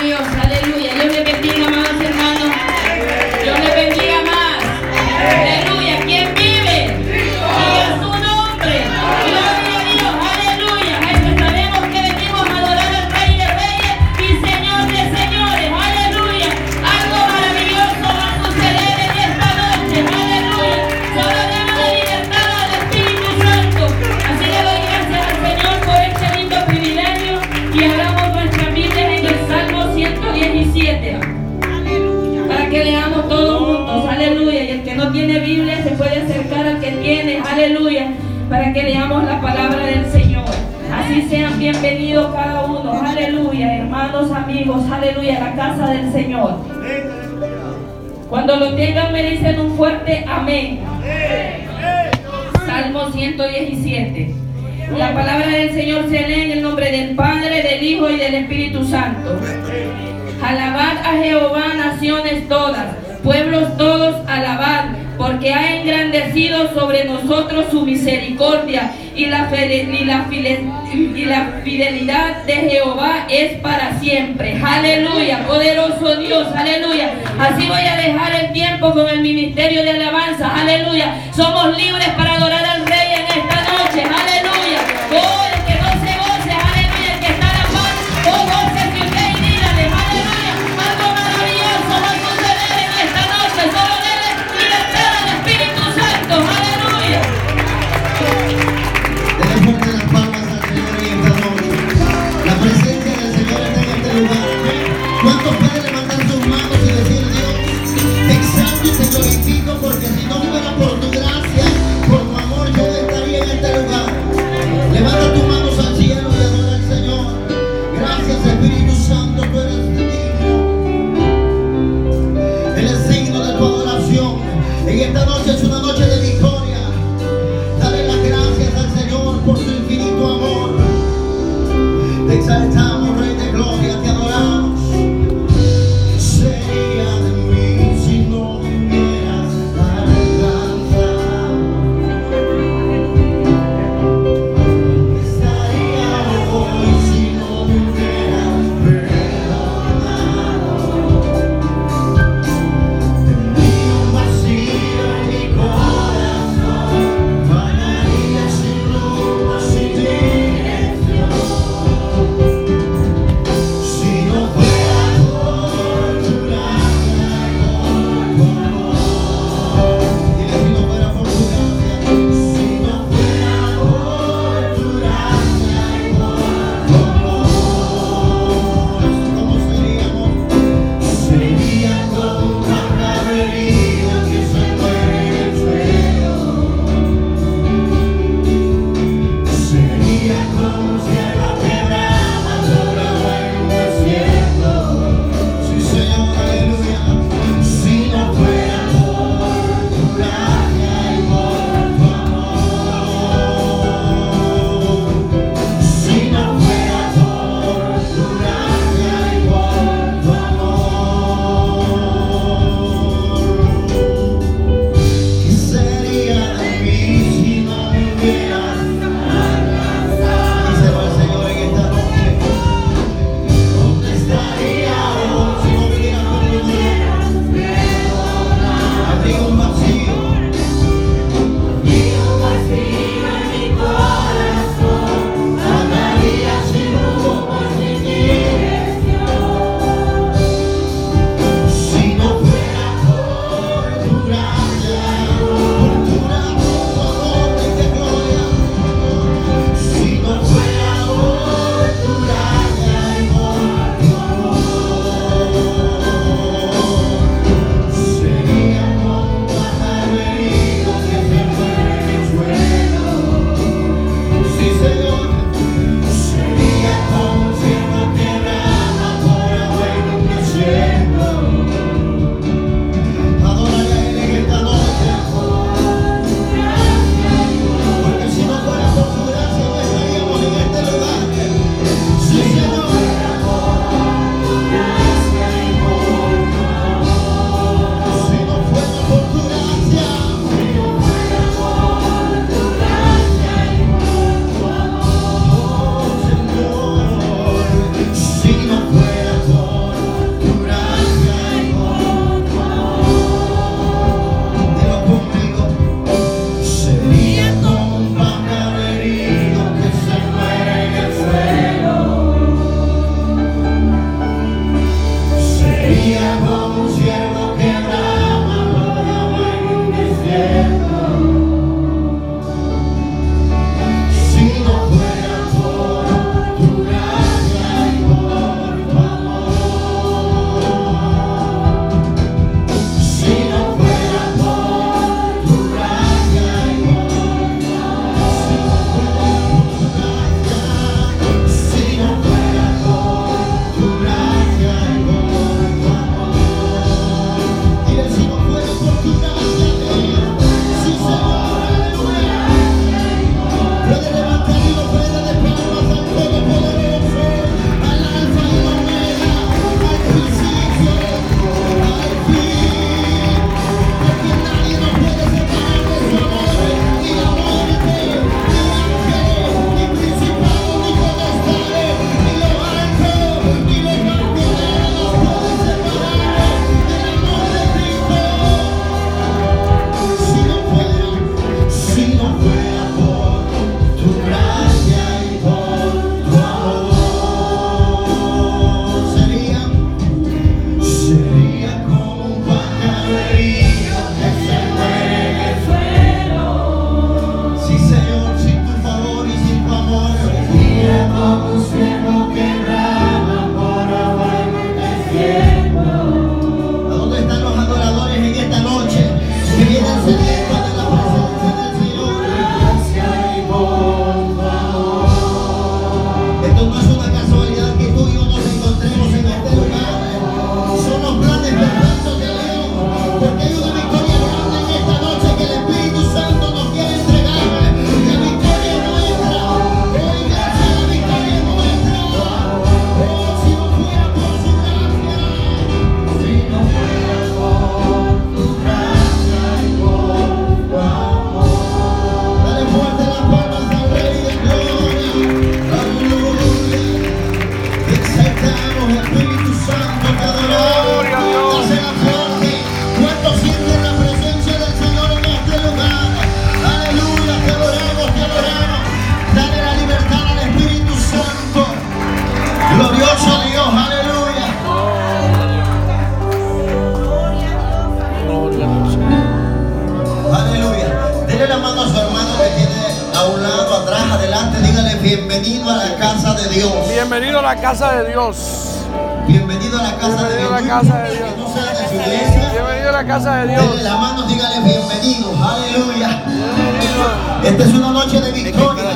Dios, aleluya. amigos, aleluya, a la casa del Señor. Cuando lo tengan me dicen un fuerte amén. Salmo 117. La palabra del Señor se lee en el nombre del Padre, del Hijo y del Espíritu Santo. Alabad a Jehová, naciones todas, pueblos todos, alabad porque ha engrandecido sobre nosotros su misericordia y la, fidelidad de Jehová es para siempre. Aleluya, poderoso Dios, aleluya. Así voy a dejar el tiempo con el ministerio de alabanza, aleluya. Somos libres para adorar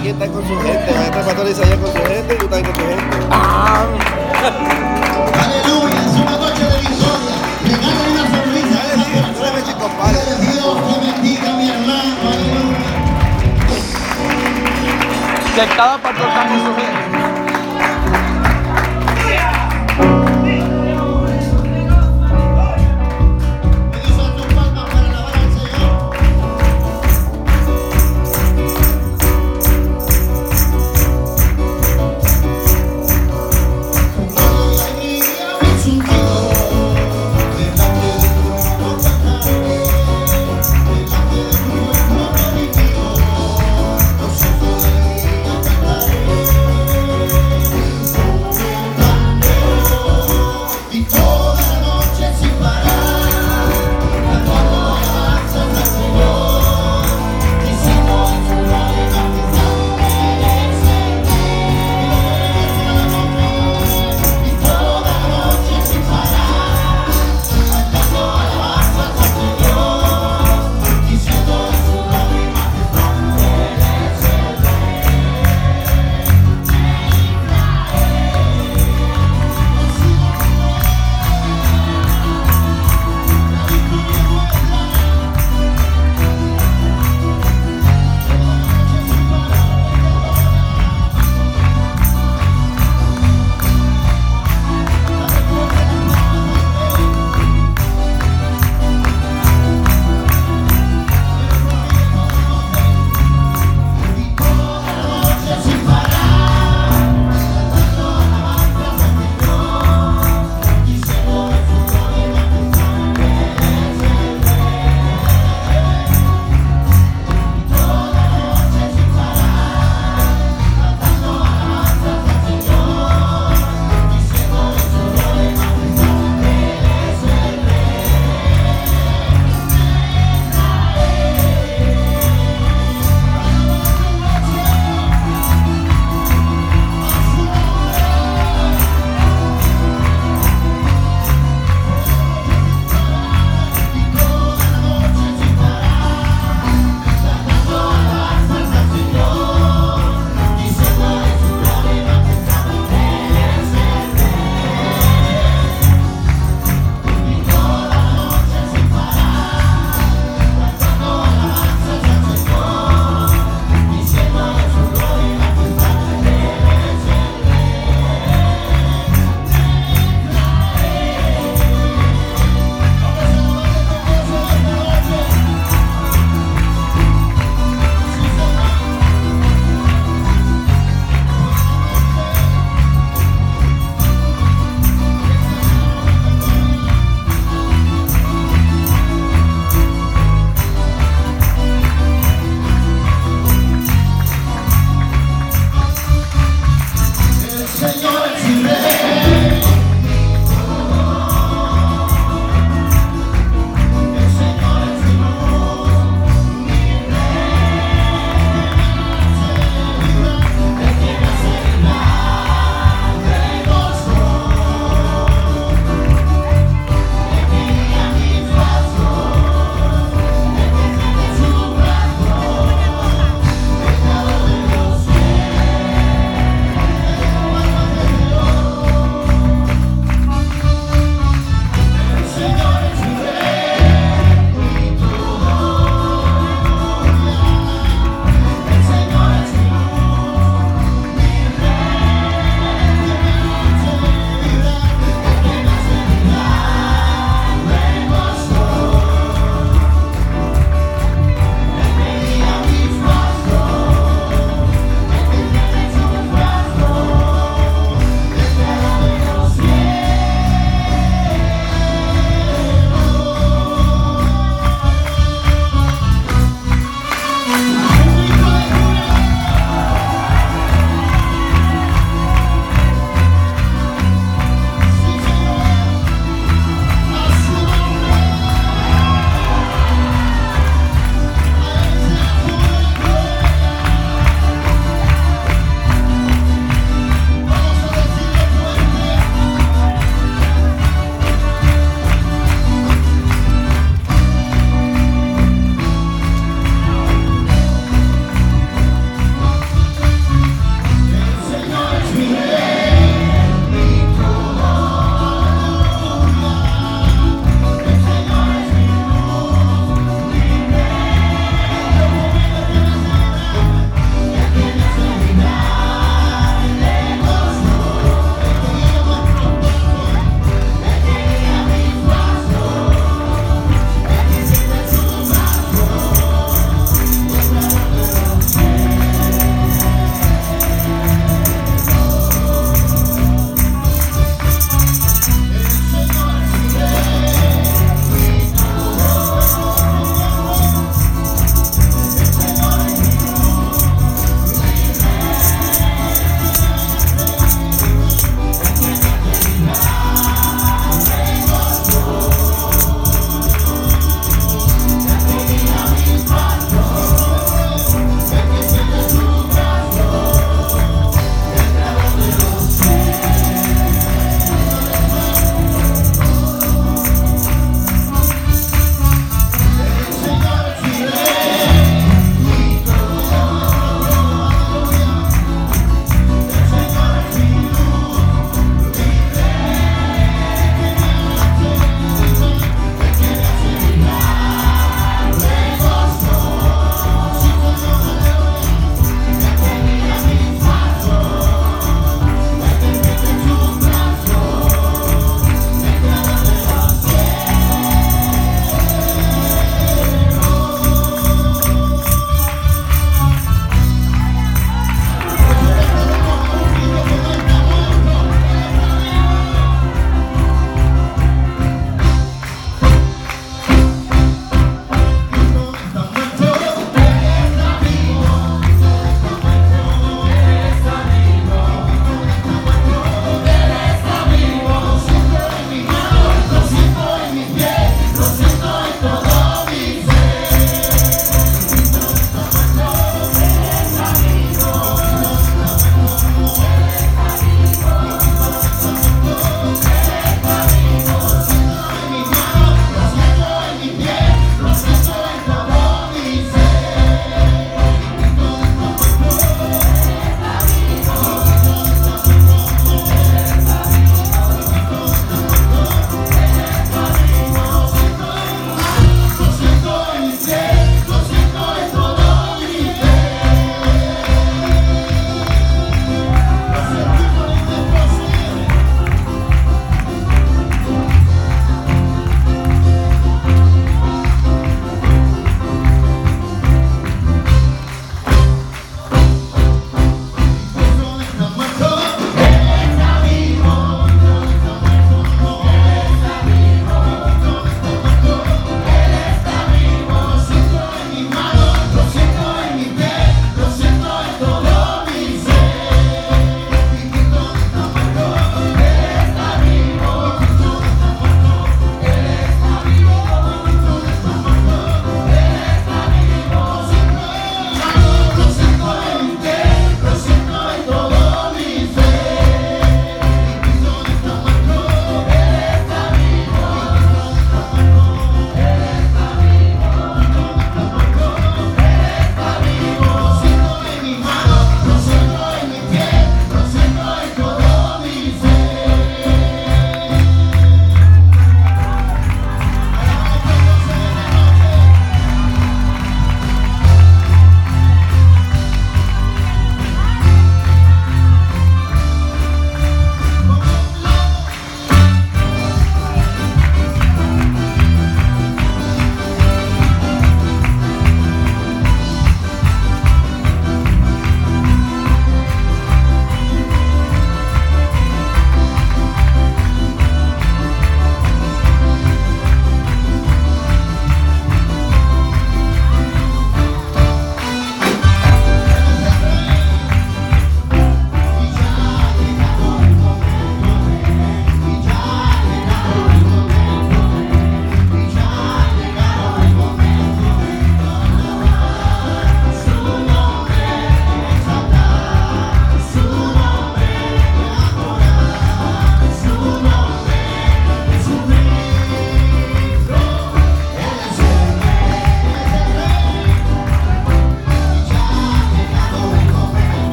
quien está con su gente. Maestra Pastor Isaías con su gente y tú estás con tu gente. Ah, Aleluya. Es una noche de victoria. Regale una sonrisa a esa Dale, chico, persona. padre. Dios te bendiga, mi hermano. Aleluya. que cada pastor está con su gente.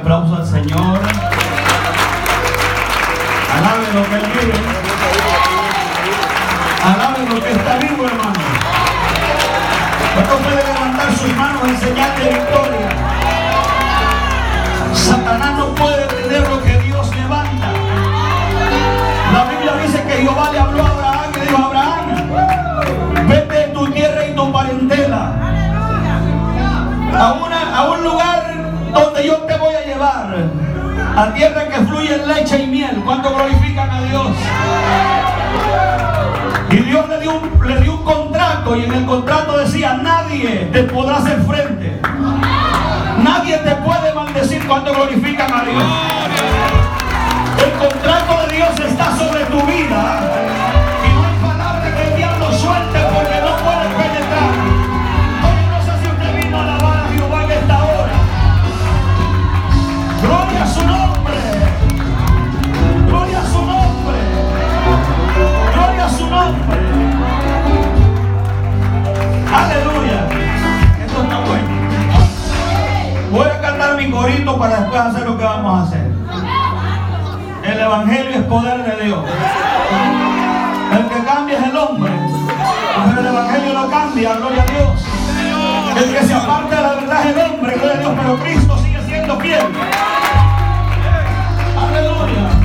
aplauso al Señor. Alaben lo que Él vive. Alaben lo que está vivo, hermano. ¿Cuánto puede levantar sus manos en señal victoria? Satanás no puede tener lo que Dios levanta. La Biblia dice que Jehová le habló a Abraham y dijo, Abraham, vete de tu tierra y tu parentela a, una, a un lugar a tierra que fluye leche y miel. ¿Cuánto glorifican a Dios? Y Dios le dio, un, le dio un contrato y en el contrato decía, nadie te podrá hacer frente. Nadie te puede maldecir cuando glorifican a Dios. El contrato de Dios está sobre tu vida. Aleluya. Esto está bueno. Voy a cantar mi corito para después hacer lo que vamos a hacer. El Evangelio es poder de Dios. El que cambia es el hombre. Pero el Evangelio no cambia, gloria a Dios. El que se aparta de la verdad es el hombre, gloria a Dios. Pero Cristo sigue siendo fiel. Aleluya.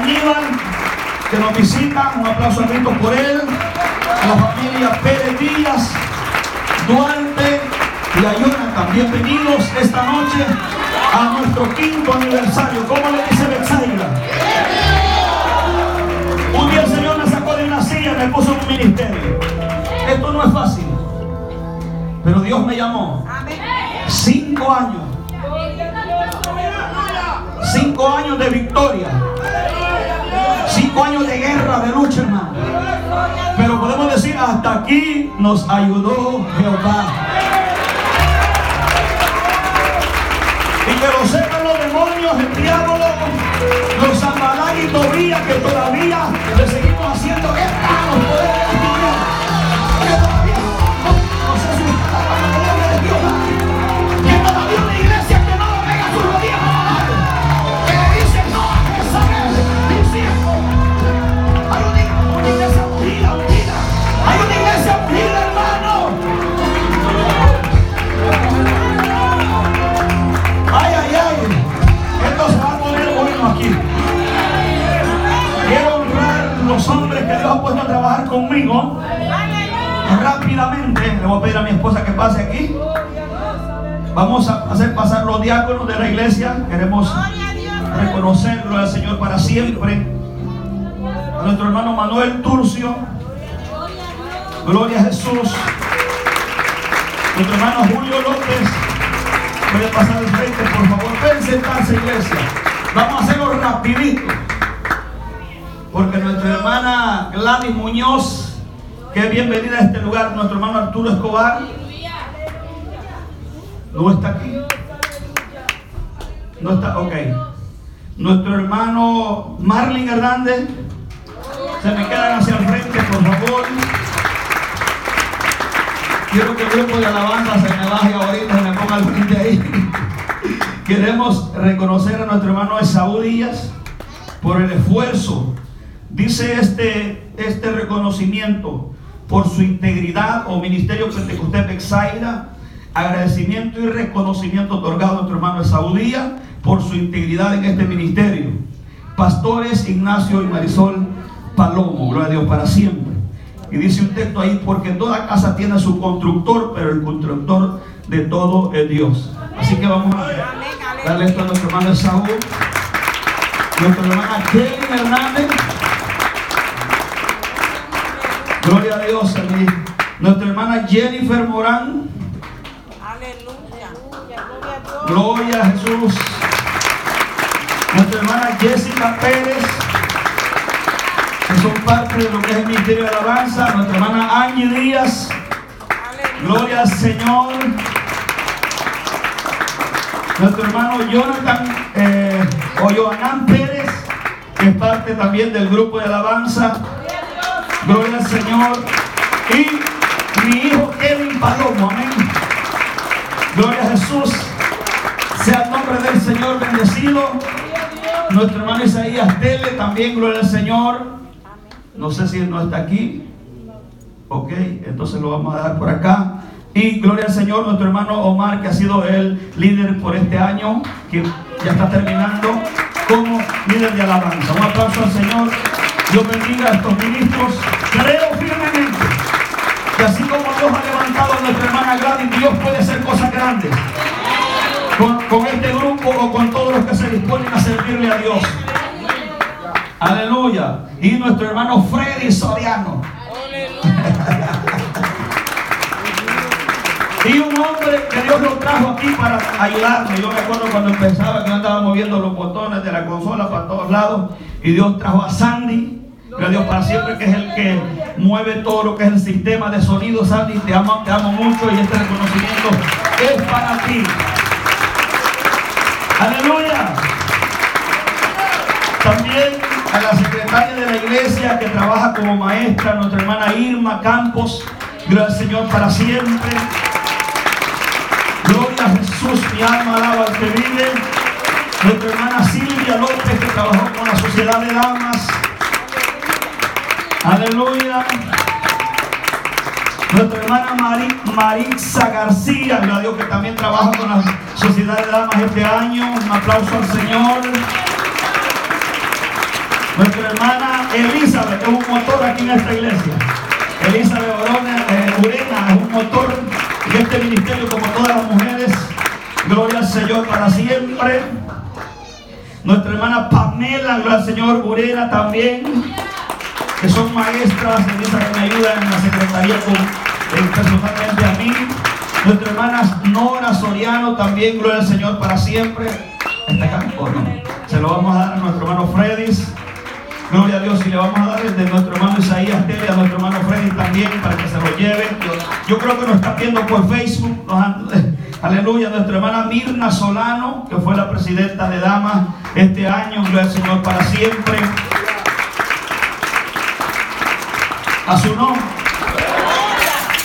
Aníbal, que nos visita. Un aplauso a Cristo por él. A la familia Pérez Díaz, Duarte y a Bienvenidos esta noche a nuestro quinto aniversario. ¿Cómo le dice Bexaira? Un día el Señor me sacó de una silla, y me puso en un ministerio. Esto no es fácil. Pero Dios me llamó. Cinco años. Cinco años de victoria cinco años de guerra, de lucha, hermano. Pero podemos decir, hasta aquí nos ayudó Jehová. Y que lo sepan los demonios, el diablo, los Zambalán y Tobías que todavía le seguimos. conmigo. Rápidamente, le voy a pedir a mi esposa que pase aquí. Vamos a hacer pasar los diáconos de la iglesia. Queremos reconocerlo al Señor para siempre. A nuestro hermano Manuel Turcio. Gloria a Jesús. Nuestro hermano Julio López. Puede pasar al frente, por favor. Pueden sentarse, iglesia. Vamos a hacerlo rapidito. Porque nuestra hermana Gladys Muñoz, que es bienvenida a este lugar, nuestro hermano Arturo Escobar, no está aquí. No está, ok. Nuestro hermano Marlin Hernández, se me quedan hacia el frente, por favor. Quiero que el grupo de alabanza se me baje ahorita, se me ponga al frente ahí. Queremos reconocer a nuestro hermano Esaú Díaz por el esfuerzo. Dice este, este reconocimiento por su integridad o Ministerio Pentecostés Bexaira, agradecimiento y reconocimiento otorgado a nuestro hermano Esaú Díaz por su integridad en este ministerio. Pastores Ignacio y Marisol Palomo, gloria a Dios para siempre. Y dice un texto ahí, porque toda casa tiene su constructor, pero el constructor de todo es Dios. Así que vamos a darle esto a nuestro hermano Saúl, nuestra hermana Kelly Hernández. Gloria a Dios. Nuestra hermana Jennifer Morán. Gloria a Jesús. Nuestra hermana Jessica Pérez que son parte de lo que es el Ministerio de Alabanza, nuestra hermana Angie Díaz, gloria al Señor, nuestro hermano Jonathan eh, o Joanán Pérez, que es parte también del grupo de alabanza, gloria al Señor, y mi hijo Kevin Palomo, amén, gloria a Jesús, sea el nombre del Señor bendecido, nuestro hermano Isaías Tele, también gloria al Señor. No sé si él no está aquí. Ok, entonces lo vamos a dar por acá. Y gloria al Señor, nuestro hermano Omar, que ha sido el líder por este año, que ya está terminando como líder de alabanza. Un aplauso al Señor. Dios bendiga a estos ministros. Creo firmemente que así como Dios ha levantado a nuestra hermana Gladys, Dios puede hacer cosas grandes. Con, con este grupo o con todos los que se disponen a servirle a Dios. Aleluya. Y nuestro hermano Freddy Soriano. y un hombre que Dios lo trajo aquí para ayudarme. Yo me acuerdo cuando empezaba que yo andaba moviendo los botones de la consola para todos lados. Y Dios trajo a Sandy. Que Dios para siempre que es el que mueve todo lo que es el sistema de sonido. Sandy, te amo, te amo mucho y este reconocimiento es para ti. Aleluya. También a la secretaria de la iglesia que trabaja como maestra, nuestra hermana Irma Campos. Gloria al Señor para siempre. Gloria a Jesús, mi alma alaba al que vive. Nuestra hermana Aleluya. Nuestra hermana Mari- Maritza García, gloria Dios que también trabaja con la sociedad de damas este año. Un aplauso al Señor. Nuestra hermana Elizabeth es un motor aquí en esta iglesia. Elizabeth Orona, eh, Urena es un motor en este ministerio como todas las mujeres. Gloria al Señor para siempre. Nuestra hermana Pamela, gloria al Señor Urena también, que son maestras, Elizabeth me ayudan en la secretaría con, personalmente a mí. Nuestra hermana Nora Soriano también, gloria al Señor para siempre. ¿Está acá o no? Se lo vamos a dar a nuestro hermano Fredis. Gloria a Dios y le vamos a dar el de nuestro hermano Isaías Tele, a nuestro hermano Freddy también para que se lo lleve. Yo, creo que nos está viendo por Facebook. Aleluya, nuestra hermana Mirna Solano, que fue la presidenta de Damas este año. Gloria al Señor para siempre. A su nombre.